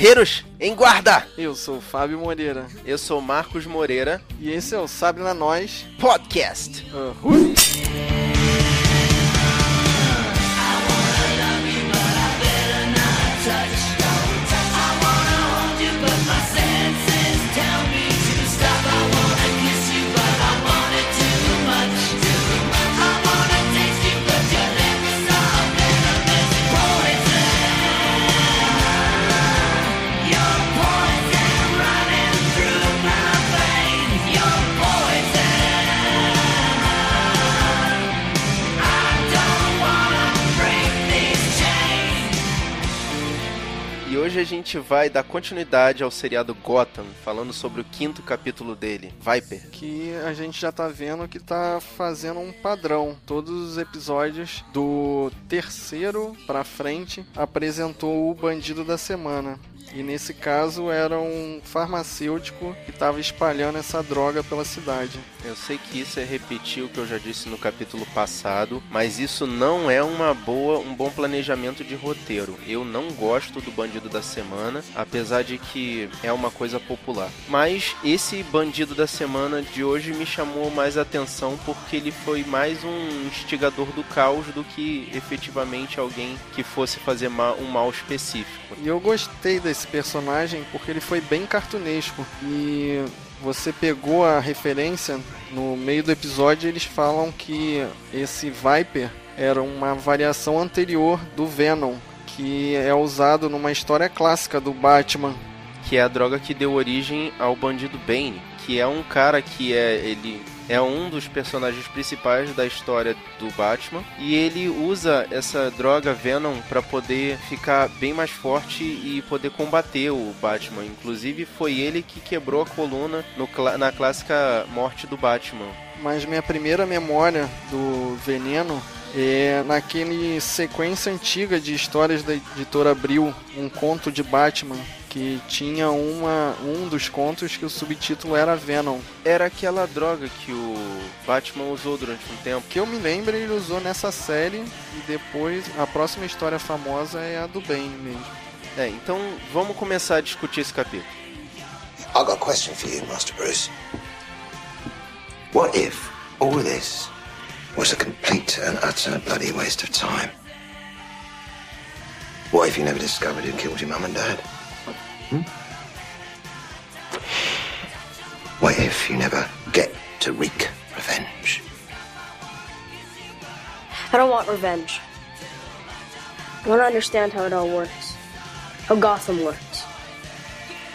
Guerreiros, em guarda! Eu sou o Fábio Moreira. Eu sou Marcos Moreira. E esse é o Sabe na Nós Podcast. Uhul. Hoje a gente vai dar continuidade ao seriado Gotham, falando sobre o quinto capítulo dele, Viper. Que a gente já tá vendo que tá fazendo um padrão. Todos os episódios do terceiro pra frente apresentou o bandido da semana. E nesse caso era um farmacêutico que estava espalhando essa droga pela cidade. Eu sei que isso é repetir o que eu já disse no capítulo passado, mas isso não é uma boa, um bom planejamento de roteiro. Eu não gosto do bandido da semana, apesar de que é uma coisa popular. Mas esse bandido da semana de hoje me chamou mais atenção porque ele foi mais um instigador do caos do que efetivamente alguém que fosse fazer um mal específico. E eu gostei desse personagem porque ele foi bem cartunesco. E você pegou a referência no meio do episódio eles falam que esse Viper era uma variação anterior do Venom que é usado numa história clássica do Batman. Que é a droga que deu origem ao bandido Bane que é um cara que é ele é um dos personagens principais da história do Batman e ele usa essa droga Venom para poder ficar bem mais forte e poder combater o Batman. Inclusive foi ele que quebrou a coluna no, na clássica morte do Batman. Mas minha primeira memória do veneno é naquele sequência antiga de histórias da editora Abril, um conto de Batman que tinha uma, um dos contos que o subtítulo era Venom. Era aquela droga que o Batman usou durante um tempo. Que eu me lembro, ele usou nessa série e depois a próxima história famosa é a do Bane mesmo. É, então vamos começar a discutir esse capítulo. I got a question for you, Master Bruce. What if all this was a complete and utter bloody waste of time? What if you never discovered who killed your mum and dad? Hmm? What if you never get to wreak revenge? I don't want revenge. I want to understand how it all works. How Gotham works.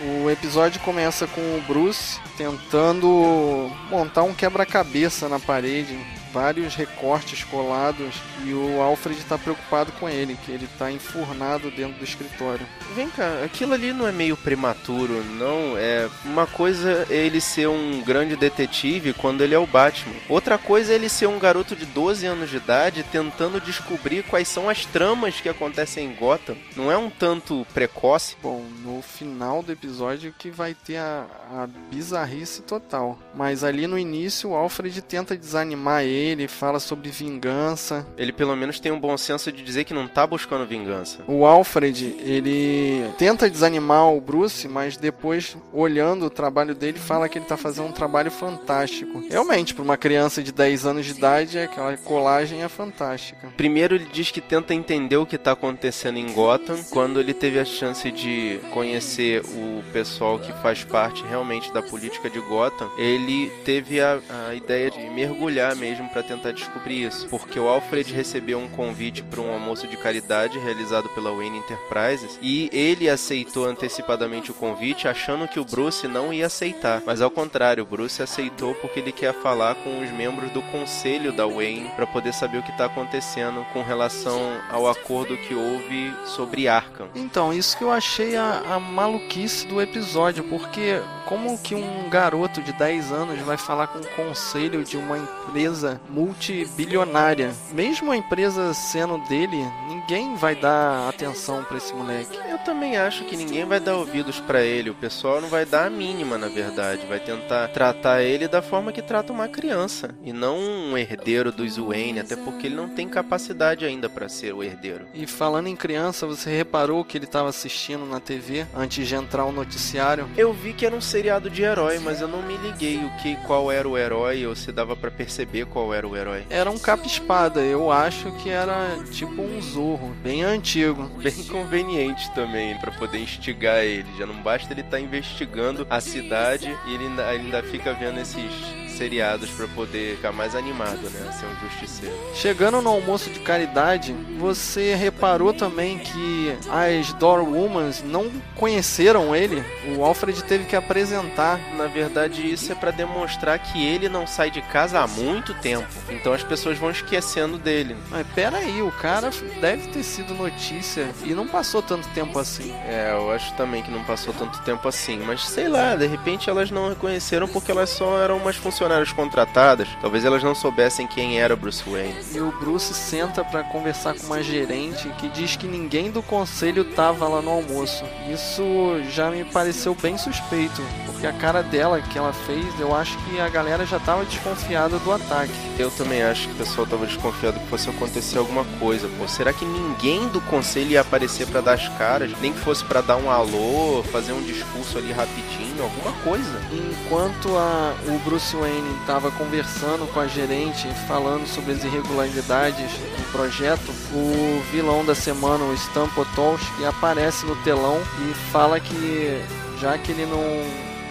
O episódio começa com o Bruce tentando montar um quebra-cabeça na parede vários recortes colados e o Alfred está preocupado com ele, que ele está enfurnado dentro do escritório. Vem cá, aquilo ali não é meio prematuro, não? É uma coisa é ele ser um grande detetive quando ele é o Batman. Outra coisa é ele ser um garoto de 12 anos de idade tentando descobrir quais são as tramas que acontecem em Gotham. Não é um tanto precoce? Bom, no final do episódio que vai ter a, a bizarrice total. Mas ali no início o Alfred tenta desanimar ele ele fala sobre vingança. Ele pelo menos tem um bom senso de dizer que não tá buscando vingança. O Alfred, ele tenta desanimar o Bruce, mas depois, olhando o trabalho dele, fala que ele tá fazendo um trabalho fantástico. Realmente, para uma criança de 10 anos de idade, aquela colagem é fantástica. Primeiro ele diz que tenta entender o que tá acontecendo em Gotham, quando ele teve a chance de conhecer o pessoal que faz parte realmente da política de Gotham, ele teve a, a ideia de mergulhar mesmo para tentar descobrir isso, porque o Alfred recebeu um convite para um almoço de caridade realizado pela Wayne Enterprises e ele aceitou antecipadamente o convite, achando que o Bruce não ia aceitar, mas ao contrário, o Bruce aceitou porque ele quer falar com os membros do conselho da Wayne para poder saber o que está acontecendo com relação ao acordo que houve sobre Arkham. Então, isso que eu achei a, a maluquice do episódio, porque como que um garoto de 10 anos vai falar com o conselho de uma empresa multibilionária. Mesmo a empresa sendo dele, ninguém vai dar atenção para esse moleque. Eu também acho que ninguém vai dar ouvidos para ele. O pessoal não vai dar a mínima, na verdade. Vai tentar tratar ele da forma que trata uma criança e não um herdeiro dos Wayne, até porque ele não tem capacidade ainda para ser o herdeiro. E falando em criança, você reparou que ele estava assistindo na TV antes de entrar o noticiário? Eu vi que era um seriado de herói, mas eu não me liguei o que qual era o herói ou se dava para perceber qual era o herói. Era um capa-espada. Eu acho que era tipo um Zorro, bem antigo. Bem conveniente também para poder instigar ele. Já não basta ele estar tá investigando a cidade e ele ainda, ainda fica vendo esses seriados para poder ficar mais animado, né? Ser um justiceiro. Chegando no almoço de caridade, você reparou também que as Doorwomans não conheceram ele? O Alfred teve que apresentar. Na verdade, isso é para demonstrar que ele não sai de casa há muito tempo. Então as pessoas vão esquecendo dele. Mas pera aí, o cara deve ter sido notícia e não passou tanto tempo assim. É, eu acho também que não passou tanto tempo assim. Mas sei lá, de repente elas não reconheceram porque elas só eram umas funcionárias funcionárias contratadas, talvez elas não soubessem quem era Bruce Wayne. E o Bruce senta para conversar com uma gerente que diz que ninguém do conselho tava lá no almoço. Isso já me pareceu bem suspeito, porque a cara dela que ela fez, eu acho que a galera já tava desconfiada do ataque. Eu também acho que o pessoal tava desconfiado que fosse acontecer alguma coisa. Pô, será que ninguém do conselho ia aparecer para dar as caras? Nem que fosse para dar um alô, fazer um discurso ali rapidinho, alguma coisa. Enquanto a, o Bruce Wayne estava conversando com a gerente, falando sobre as irregularidades do projeto, o vilão da semana, o Stan Potolsky, aparece no telão e fala que já que ele não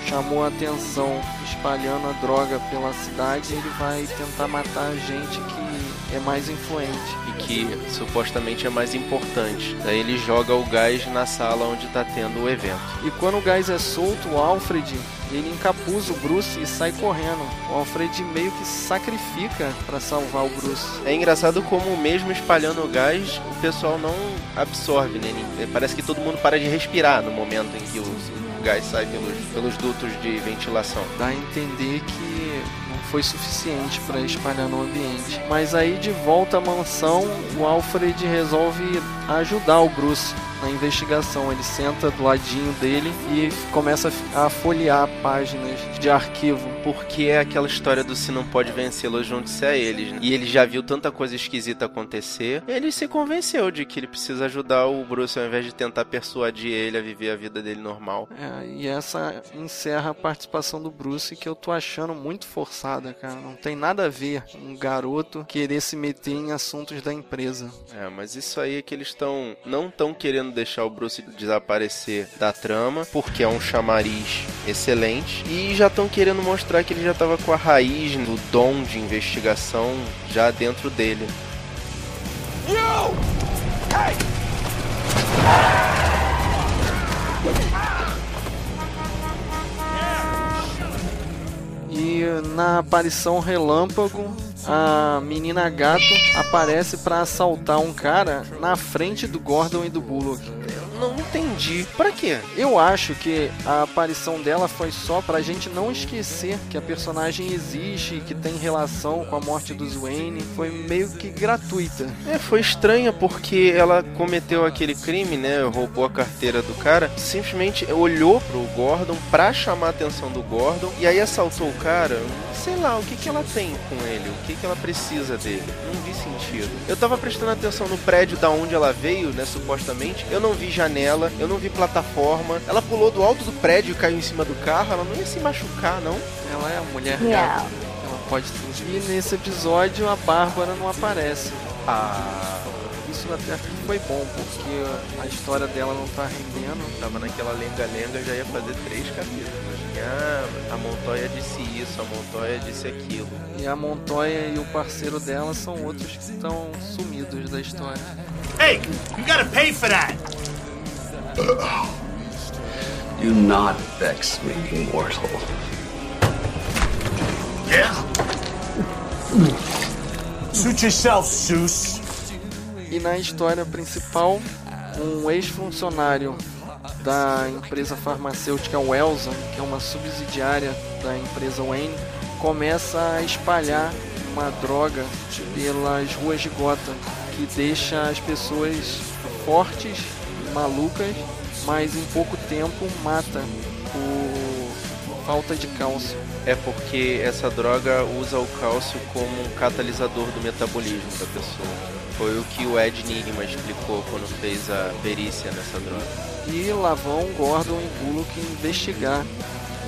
chamou a atenção espalhando a droga pela cidade, ele vai tentar matar a gente que é mais influente. E que supostamente é mais importante. Daí ele joga o gás na sala onde está tendo o evento. E quando o gás é solto, o Alfred ele encapuza o Bruce e sai correndo. O Alfred meio que sacrifica para salvar o Bruce. É engraçado como mesmo espalhando o gás, o pessoal não absorve, né? Parece que todo mundo para de respirar no momento em que o, o gás sai pelos, pelos dutos de ventilação. Dá a entender que foi suficiente para espalhar no ambiente. Mas aí de volta à mansão, o Alfred resolve ajudar o Bruce na investigação. Ele senta do ladinho dele e começa a folhear páginas de arquivo. Porque é aquela história do se não pode vencê-los, junte-se a eles. Né? E ele já viu tanta coisa esquisita acontecer. Ele se convenceu de que ele precisa ajudar o Bruce ao invés de tentar persuadir ele a viver a vida dele normal. É, e essa encerra a participação do Bruce que eu tô achando muito forçada, cara. Não tem nada a ver um garoto querer se meter em assuntos da empresa. É, mas isso aí é que eles estão não estão querendo deixar o Bruce desaparecer da trama, porque é um chamariz excelente, e já estão querendo mostrar que ele já estava com a raiz do dom de investigação já dentro dele. You! Hey! E na aparição relâmpago, a menina gato aparece para assaltar um cara na frente do Gordon e do Bullock não entendi. Pra quê? Eu acho que a aparição dela foi só pra gente não esquecer que a personagem existe, que tem relação com a morte dos Wayne. Foi meio que gratuita. É, foi estranha porque ela cometeu aquele crime, né? Roubou a carteira do cara. Simplesmente olhou pro Gordon pra chamar a atenção do Gordon e aí assaltou o cara. Sei lá, o que, que ela tem com ele? O que, que ela precisa dele? Não vi sentido. Eu tava prestando atenção no prédio da onde ela veio, né? Supostamente. Eu não vi janela janela, eu não vi plataforma. Ela pulou do alto do prédio e caiu em cima do carro, ela não ia se machucar, não. Ela é a mulher yeah. Ela pode tudo. E nesse episódio a Bárbara não aparece. Ah. Isso até foi bom, porque a história dela não tá rendendo. Tava naquela lenga-lenga, já ia fazer três capítulos. Ah, a Montoya disse isso, a Montoya disse aquilo. E a Montoya e o parceiro dela são outros que estão sumidos da história. Hey, you gotta pay for that! Do not vex me, mortal. Yeah? Suit yourself, Seuss. E na história principal, um ex-funcionário da empresa farmacêutica Welson, que é uma subsidiária da empresa Wayne, começa a espalhar uma droga pelas ruas de Gotham que deixa as pessoas fortes malucas, mas em pouco tempo mata por falta de cálcio. É porque essa droga usa o cálcio como um catalisador do metabolismo da pessoa. Foi o que o Ed Nigma explicou quando fez a perícia nessa droga. E lá vão Gordon e Bullock investigar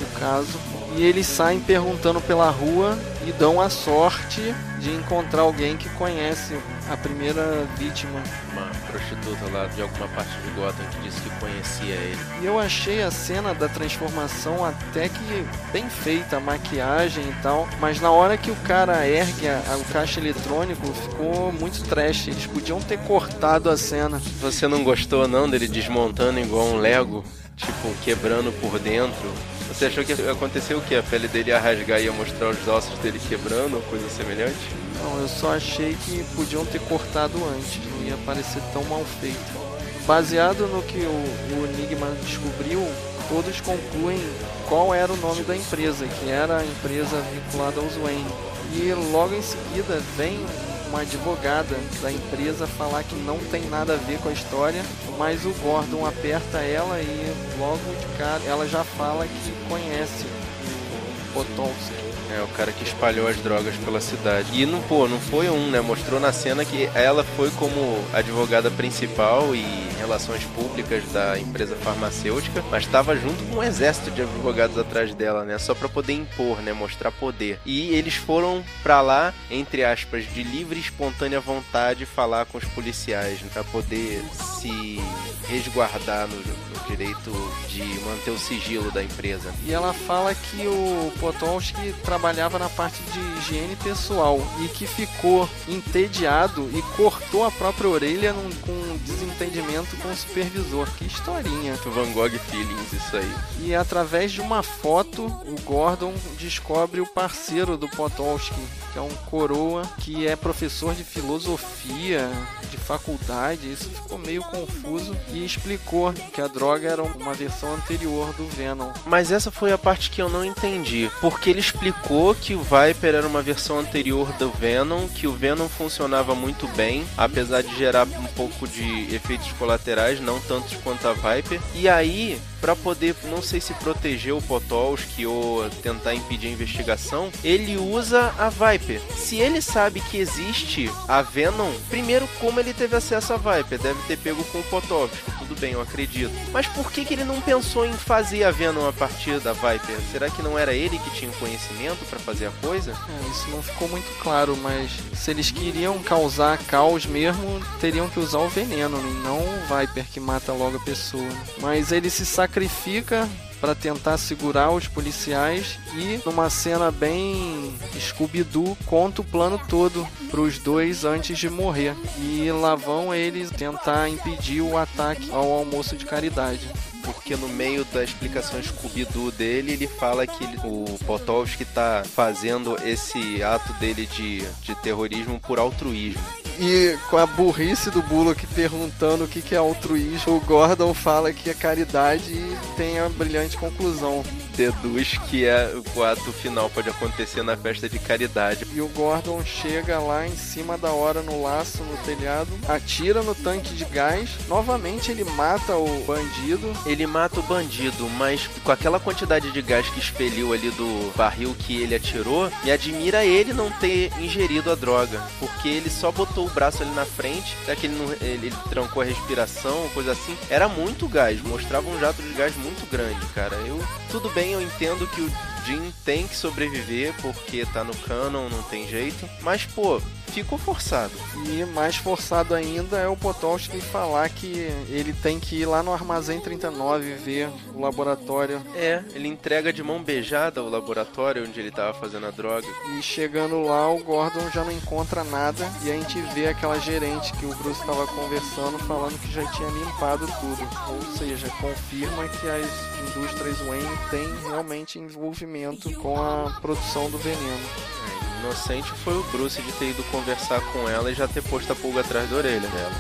o caso. E eles saem perguntando pela rua e dão a sorte de encontrar alguém que conhece a primeira vítima. Uma prostituta lá de alguma parte de Gotham que disse que conhecia ele. E eu achei a cena da transformação até que bem feita, a maquiagem e tal. Mas na hora que o cara ergue a, a, o caixa eletrônico, ficou muito trash. Eles podiam ter cortado a cena. Você não gostou não dele desmontando igual um Lego? Tipo, quebrando por dentro? Você achou que ia acontecer o que? A pele dele ia rasgar e ia mostrar os ossos dele quebrando ou coisa semelhante? Não, eu só achei que podiam ter cortado antes, não ia parecer tão mal feito. Baseado no que o, o Enigma descobriu, todos concluem qual era o nome da empresa, que era a empresa vinculada aos Wayne. E logo em seguida vem uma advogada da empresa falar que não tem nada a ver com a história, mas o Gordon aperta ela e logo de cara ela já fala que conhece o Potowski. É, o cara que espalhou as drogas pela cidade. E não, pô, não foi um, né? Mostrou na cena que ela foi como advogada principal e relações públicas da empresa farmacêutica, mas estava junto com um exército de advogados atrás dela, né? Só para poder impor, né? Mostrar poder. E eles foram para lá, entre aspas, de livre e espontânea vontade, falar com os policiais, né? para poder se resguardar no, no, direito de manter o sigilo da empresa. E ela fala que o Potowski trabalhava na parte de higiene pessoal e que ficou entediado e cortou a própria orelha num, com um desentendimento com o supervisor. Que historinha. Van Gogh Feelings, isso aí. E através de uma foto, o Gordon descobre o parceiro do Potowski, que é um coroa que é professor de filosofia de faculdade. Isso ficou meio confuso e explicou que a droga era uma versão anterior do Venom. Mas essa foi a parte que eu não entendi, porque ele explicou que o Viper era uma versão anterior do Venom, que o Venom funcionava muito bem, apesar de gerar um pouco de efeitos colaterais, não tantos quanto a Viper. E aí, para poder, não sei se proteger o Potolsky ou tentar impedir a investigação, ele usa a Viper. Se ele sabe que existe a Venom, primeiro como ele teve acesso à Viper? Deve ter pego com o Potolsky, tudo bem, eu acredito. Mas por que, que ele não pensou em fazer a Venom a partir da Viper? Será que não era ele que tinha o conhecimento para fazer a coisa? É, isso não ficou muito claro, mas se eles queriam causar caos mesmo, teriam que usar o veneno, não o Viper que mata logo a pessoa. Mas ele se sacrifica para tentar segurar os policiais e numa cena bem Scooby-Doo conta o plano todo para os dois antes de morrer e lá vão eles tentar impedir o ataque ao almoço de caridade porque no meio da explicação Scooby-Doo dele, ele fala que o Potowski está fazendo esse ato dele de, de terrorismo por altruísmo. E com a burrice do Bullock perguntando o que, que é altruísmo, o Gordon fala que é caridade e tem a brilhante conclusão. Deduz que é, o ato final pode acontecer na festa de caridade. E o Gordon chega lá em cima da hora no laço, no telhado, atira no tanque de gás, novamente ele mata o bandido. Ele mata o bandido, mas com aquela quantidade de gás que expeliu ali do barril que ele atirou, me admira ele não ter ingerido a droga, porque ele só botou o braço ali na frente, será que ele, não, ele, ele trancou a respiração, coisa assim? Era muito gás, mostrava um jato de gás muito grande, cara. Eu, tudo bem, eu entendo que o Jim tem que sobreviver porque tá no canon, não tem jeito, mas pô, ficou forçado. E mais forçado ainda é o Potowski falar que ele tem que ir lá no Armazém 39 ver o laboratório. É, ele entrega de mão beijada o laboratório onde ele tava fazendo a droga. E chegando lá, o Gordon já não encontra nada e a gente vê aquela gerente que o Bruce estava conversando falando que já tinha limpado tudo. Ou seja, confirma que as indústrias Wayne têm realmente envolvimento com a produção do veneno inocente foi o Bruce de ter ido conversar com ela e já ter posto a pulga atrás da orelha dela.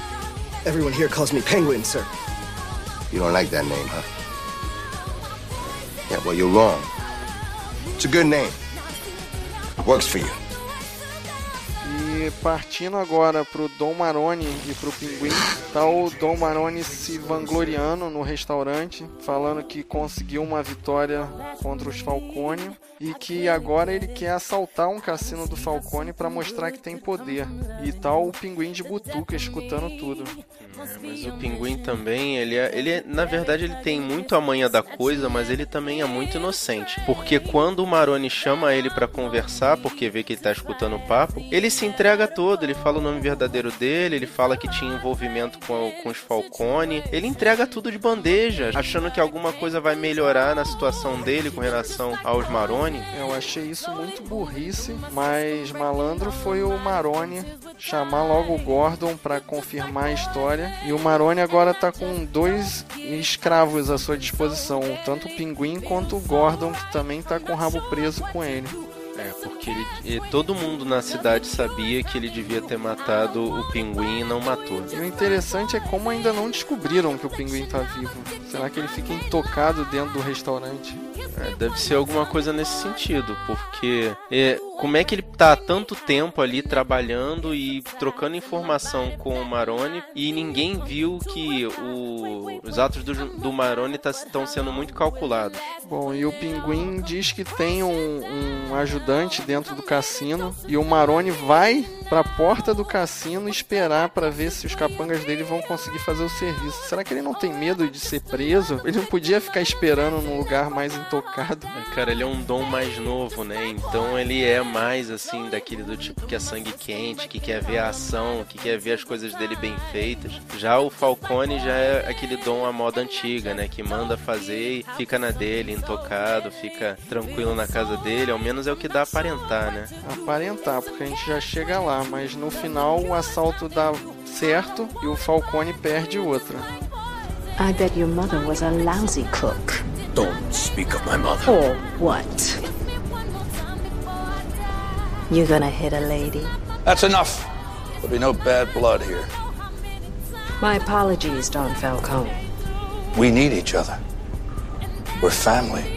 Everyone here calls me Penguin, sir. You don't like that name, huh? Yeah, well, you're wrong. It's a good name. It works for you. Partindo agora pro Dom Maroni e pro Pinguim, tá o Dom Maroni se vangloriando no restaurante, falando que conseguiu uma vitória contra os Falcone e que agora ele quer assaltar um cassino do Falcone para mostrar que tem poder. E tá o Pinguim de butuca escutando tudo. É, mas o pinguim também, ele é, ele é, na verdade ele tem muito a manha da coisa, mas ele também é muito inocente. Porque quando o Maroni chama ele para conversar, porque vê que ele tá escutando o papo, ele se entrega todo, ele fala o nome verdadeiro dele, ele fala que tinha envolvimento com, com os Falcone, ele entrega tudo de bandeja, achando que alguma coisa vai melhorar na situação dele com relação aos Maroni. Eu achei isso muito burrice, mas malandro foi o Maroni chamar logo o Gordon para confirmar a história. E o Maroni agora tá com dois escravos à sua disposição, tanto o Pinguim quanto o Gordon, que também tá com o rabo preso com ele. É, porque ele, todo mundo na cidade sabia que ele devia ter matado o pinguim e não matou. E o interessante é como ainda não descobriram que o pinguim tá vivo. Será que ele fica intocado dentro do restaurante? É, deve ser alguma coisa nesse sentido, porque é, como é que ele tá há tanto tempo ali trabalhando e trocando informação com o Maroni e ninguém viu que o, os atos do, do Maroni estão tá, sendo muito calculados? Bom, e o Pinguim diz que tem um, um ajudante dentro do cassino e o Maroni vai para a porta do cassino esperar para ver se os capangas dele vão conseguir fazer o serviço. Será que ele não tem medo de ser preso? Ele não podia ficar esperando num lugar mais intocado. Cara, ele é um dom mais novo, né? Então ele é mais assim daquele do tipo que é sangue quente, que quer ver a ação, que quer ver as coisas dele bem feitas. Já o Falcone já é aquele dom à moda antiga, né? Que manda fazer e fica na dele, intocado, fica tranquilo na casa dele. Ao menos é o que dá a aparentar, né? Aparentar, porque a gente já chega lá, mas no final o assalto dá certo e o Falcone perde outra. I bet your mother was a lousy cook. Don't speak of my mother. Or what? You gonna hit a lady? That's enough. There'll be no bad blood here. My apologies, Don Falcone. We need each other. We're family.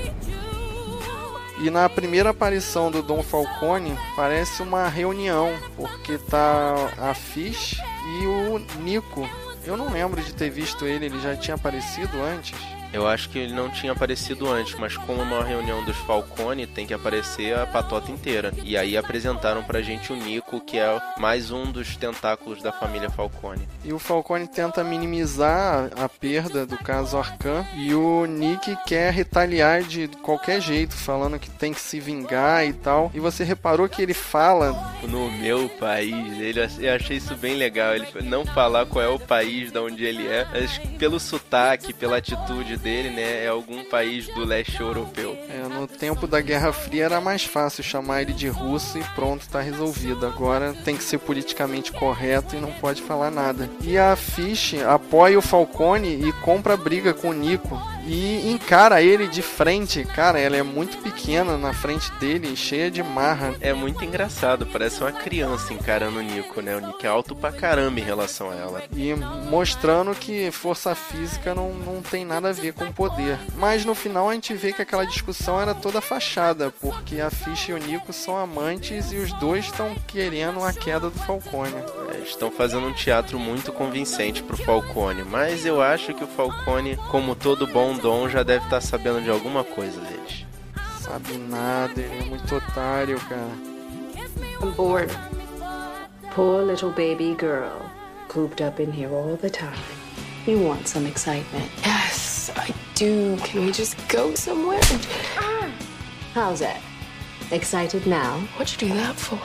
E na primeira aparição do Dom Falcone parece uma reunião, porque tá a Fish e o Nico. Eu não lembro de ter visto ele, ele já tinha aparecido antes. Eu acho que ele não tinha aparecido antes, mas como é uma reunião dos Falcone, tem que aparecer a patota inteira. E aí apresentaram pra gente o Nico, que é mais um dos tentáculos da família Falcone. E o Falcone tenta minimizar a perda do caso Arcan, e o Nick quer retaliar de qualquer jeito, falando que tem que se vingar e tal. E você reparou que ele fala no meu país, ele, eu achei isso bem legal, ele não falar qual é o país de onde ele é, mas pelo sotaque, pela atitude dele, né, é algum país do leste europeu. É, no tempo da Guerra Fria era mais fácil chamar ele de russo e pronto, tá resolvido. Agora tem que ser politicamente correto e não pode falar nada. E a Fish apoia o Falcone e compra briga com o Nico e encara ele de frente. Cara, ela é muito pequena na frente dele, cheia de marra. É muito engraçado, parece uma criança encarando o Nico, né? O Nico é alto pra caramba em relação a ela. E mostrando que força física não, não tem nada a ver com poder. Mas no final a gente vê que aquela discussão era toda fachada, porque a Fish e o Nico são amantes e os dois estão querendo a queda do Falcone. É, estão fazendo um teatro muito convincente pro Falcone, mas eu acho que o Falcone, como todo bom Dom já deve estar tá sabendo de alguma coisa deles. Sabe nada, ele é muito otário, cara. I'm bored. Poor little baby girl, cooped up in here all the time. You want some excitement? Yes, I do. Can we just go somewhere? How's that? Excited now? What'd you do that for?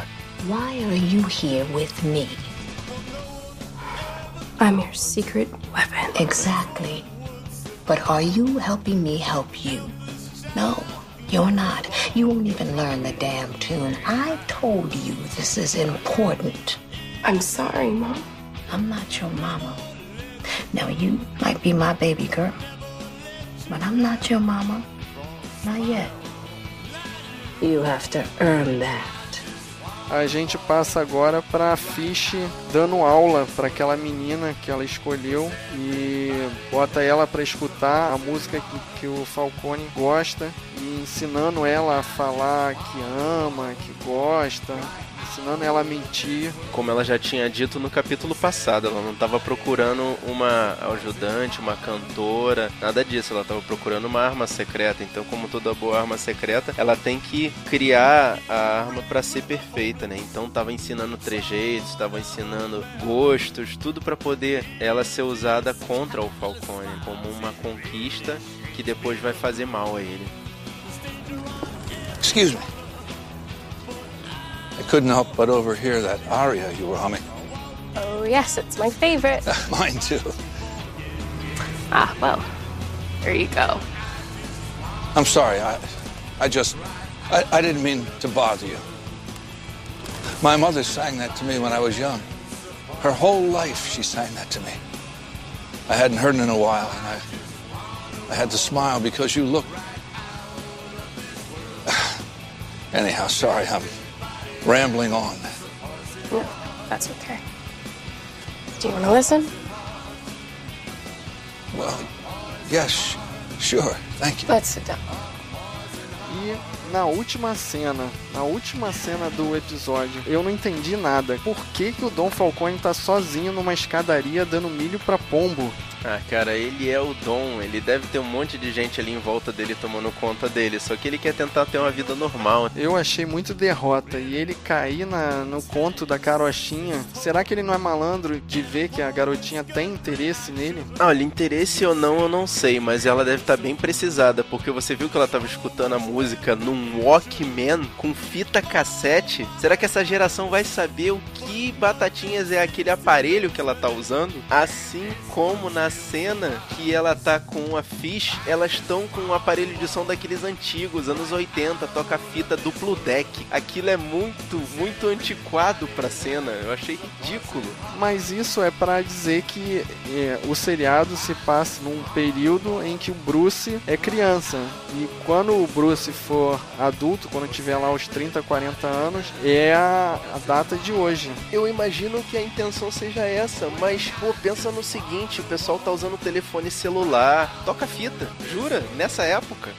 Why are you here with me? I'm your secret weapon. Exactly. But are you helping me help you? No, you're not. You won't even learn the damn tune. I told you this is important. I'm sorry, Mom. I'm not your mama. Now, you might be my baby girl, but I'm not your mama. Not yet. You have to earn that. A gente passa agora para Fish dando aula para aquela menina que ela escolheu e bota ela para escutar a música que, que, o Falcone gosta e ensinando ela a falar que ama, que gosta. Ensinando ela a mentir. Como ela já tinha dito no capítulo passado, ela não estava procurando uma ajudante, uma cantora, nada disso. Ela estava procurando uma arma secreta. Então, como toda boa arma secreta, ela tem que criar a arma para ser perfeita, né? Então, estava ensinando trejeitos, estava ensinando gostos, tudo para poder ela ser usada contra o Falcone, como uma conquista que depois vai fazer mal a ele. Excuse me. I couldn't help but overhear that aria you were humming. Oh, yes, it's my favorite. Mine too. ah, well, there you go. I'm sorry. I, I just, I, I didn't mean to bother you. My mother sang that to me when I was young. Her whole life, she sang that to me. I hadn't heard it in a while, and I, I had to smile because you looked. Anyhow, sorry, I'm rambling on. No, that's okay. Do you want to listen? Well, yes, sure, thank you. Let's sit down. E na última cena, na última cena do episódio, eu não entendi nada. Por que, que o Dom Falcone tá sozinho numa escadaria dando milho pra pombo? Ah, cara, ele é o Dom, ele deve ter um monte de gente ali em volta dele tomando conta dele, só que ele quer tentar ter uma vida normal. Eu achei muito derrota e ele cair na, no conto da carochinha. Será que ele não é malandro de ver que a garotinha tem interesse nele? Olha, interesse ou não, eu não sei, mas ela deve estar bem precisada, porque você viu que ela estava escutando a música num Walkman com fita cassete. Será que essa geração vai saber o que batatinhas é aquele aparelho que ela tá usando? Assim como na cena que ela tá com a Fish, elas estão com um aparelho de som daqueles antigos, anos 80, toca fita duplo deck. Aquilo é muito, muito antiquado pra cena. Eu achei ridículo. Mas isso é para dizer que é, o seriado se passa num período em que o Bruce é criança. E quando o Bruce for adulto, quando tiver lá os 30, 40 anos, é a, a data de hoje. Eu imagino que a intenção seja essa, mas pô, pensa no seguinte, o pessoal tá usando telefone celular, toca fita, jura? Nessa época.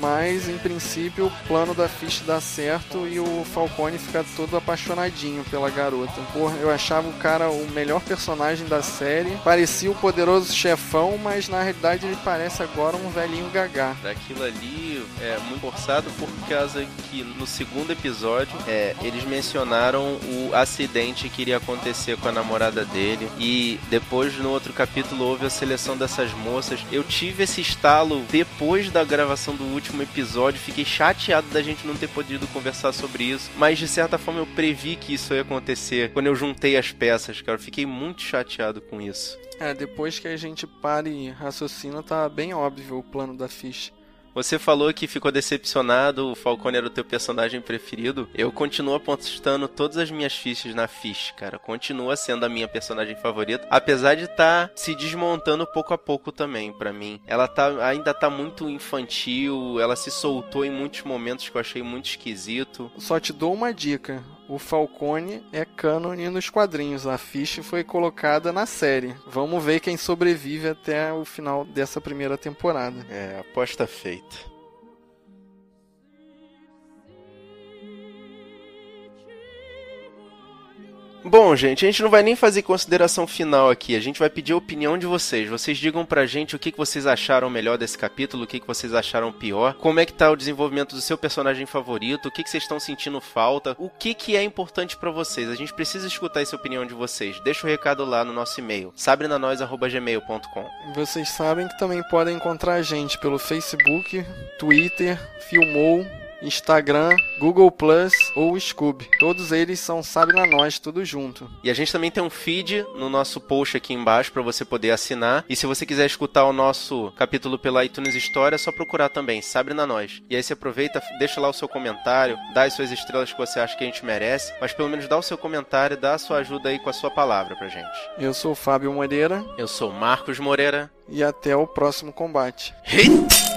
Mas em princípio o plano da Fish dá certo e o Falcone fica todo apaixonadinho pela garota. Porra, eu achava o cara o melhor personagem da série. Parecia o poderoso chefão, mas na realidade ele parece agora um velhinho gagá. Aquilo ali é muito forçado por causa que no segundo episódio é, eles mencionaram o acidente que iria acontecer com a namorada dele e depois no outro capítulo houve a seleção dessas moças. Eu tive esse estalo depois da gravação do último episódio, fiquei chateado da gente não ter podido conversar sobre isso, mas de certa forma eu previ que isso ia acontecer quando eu juntei as peças, cara. Fiquei muito chateado com isso. É, depois que a gente para e raciocina, tá bem óbvio o plano da Fish. Você falou que ficou decepcionado, o Falcone era o teu personagem preferido. Eu continuo apostando todas as minhas fichas na Fish, cara. Continua sendo a minha personagem favorita, apesar de estar tá se desmontando pouco a pouco também para mim. Ela tá ainda tá muito infantil, ela se soltou em muitos momentos que eu achei muito esquisito. Só te dou uma dica. O Falcone é cânone nos quadrinhos. A Fish foi colocada na série. Vamos ver quem sobrevive até o final dessa primeira temporada. É, aposta feita. Bom, gente, a gente não vai nem fazer consideração final aqui. A gente vai pedir a opinião de vocês. Vocês digam pra gente o que, vocês acharam melhor desse capítulo, o que, vocês acharam pior, como é que tá o desenvolvimento do seu personagem favorito, o que, vocês estão sentindo falta, o que, que é importante para vocês. A gente precisa escutar essa opinião de vocês. Deixa o recado lá no nosso e-mail, sabrenanois.gmail.com. Vocês sabem que também podem encontrar a gente pelo Facebook, Twitter, Filmou Instagram, Google Plus ou Scoob. Todos eles são Sabe na Nós, tudo junto. E a gente também tem um feed no nosso post aqui embaixo para você poder assinar. E se você quiser escutar o nosso capítulo pela iTunes História, é só procurar também, Sabe na Nós. E aí você aproveita, deixa lá o seu comentário, dá as suas estrelas que você acha que a gente merece, mas pelo menos dá o seu comentário, dá a sua ajuda aí com a sua palavra pra gente. Eu sou o Fábio Moreira. Eu sou o Marcos Moreira. E até o próximo combate. Hit!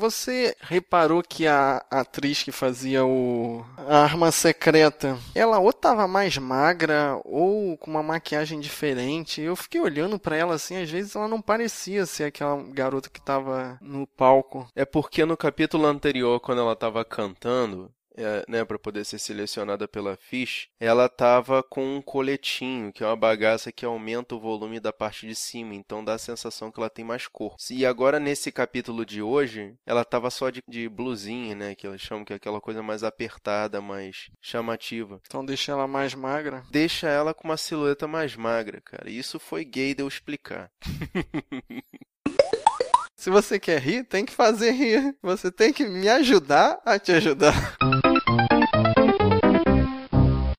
Você reparou que a atriz que fazia o a arma secreta, ela ou tava mais magra ou com uma maquiagem diferente. Eu fiquei olhando para ela assim, às vezes ela não parecia ser aquela garota que tava no palco. É porque no capítulo anterior, quando ela tava cantando, é, né, para poder ser selecionada pela Fish, ela tava com um coletinho, que é uma bagaça que aumenta o volume da parte de cima, então dá a sensação que ela tem mais cor. E agora nesse capítulo de hoje, ela tava só de, de blusinha, né, que eles chamam que é aquela coisa mais apertada, mais chamativa. Então deixa ela mais magra. Deixa ela com uma silhueta mais magra, cara. Isso foi gay de eu explicar. Se você quer rir, tem que fazer rir. Você tem que me ajudar a te ajudar.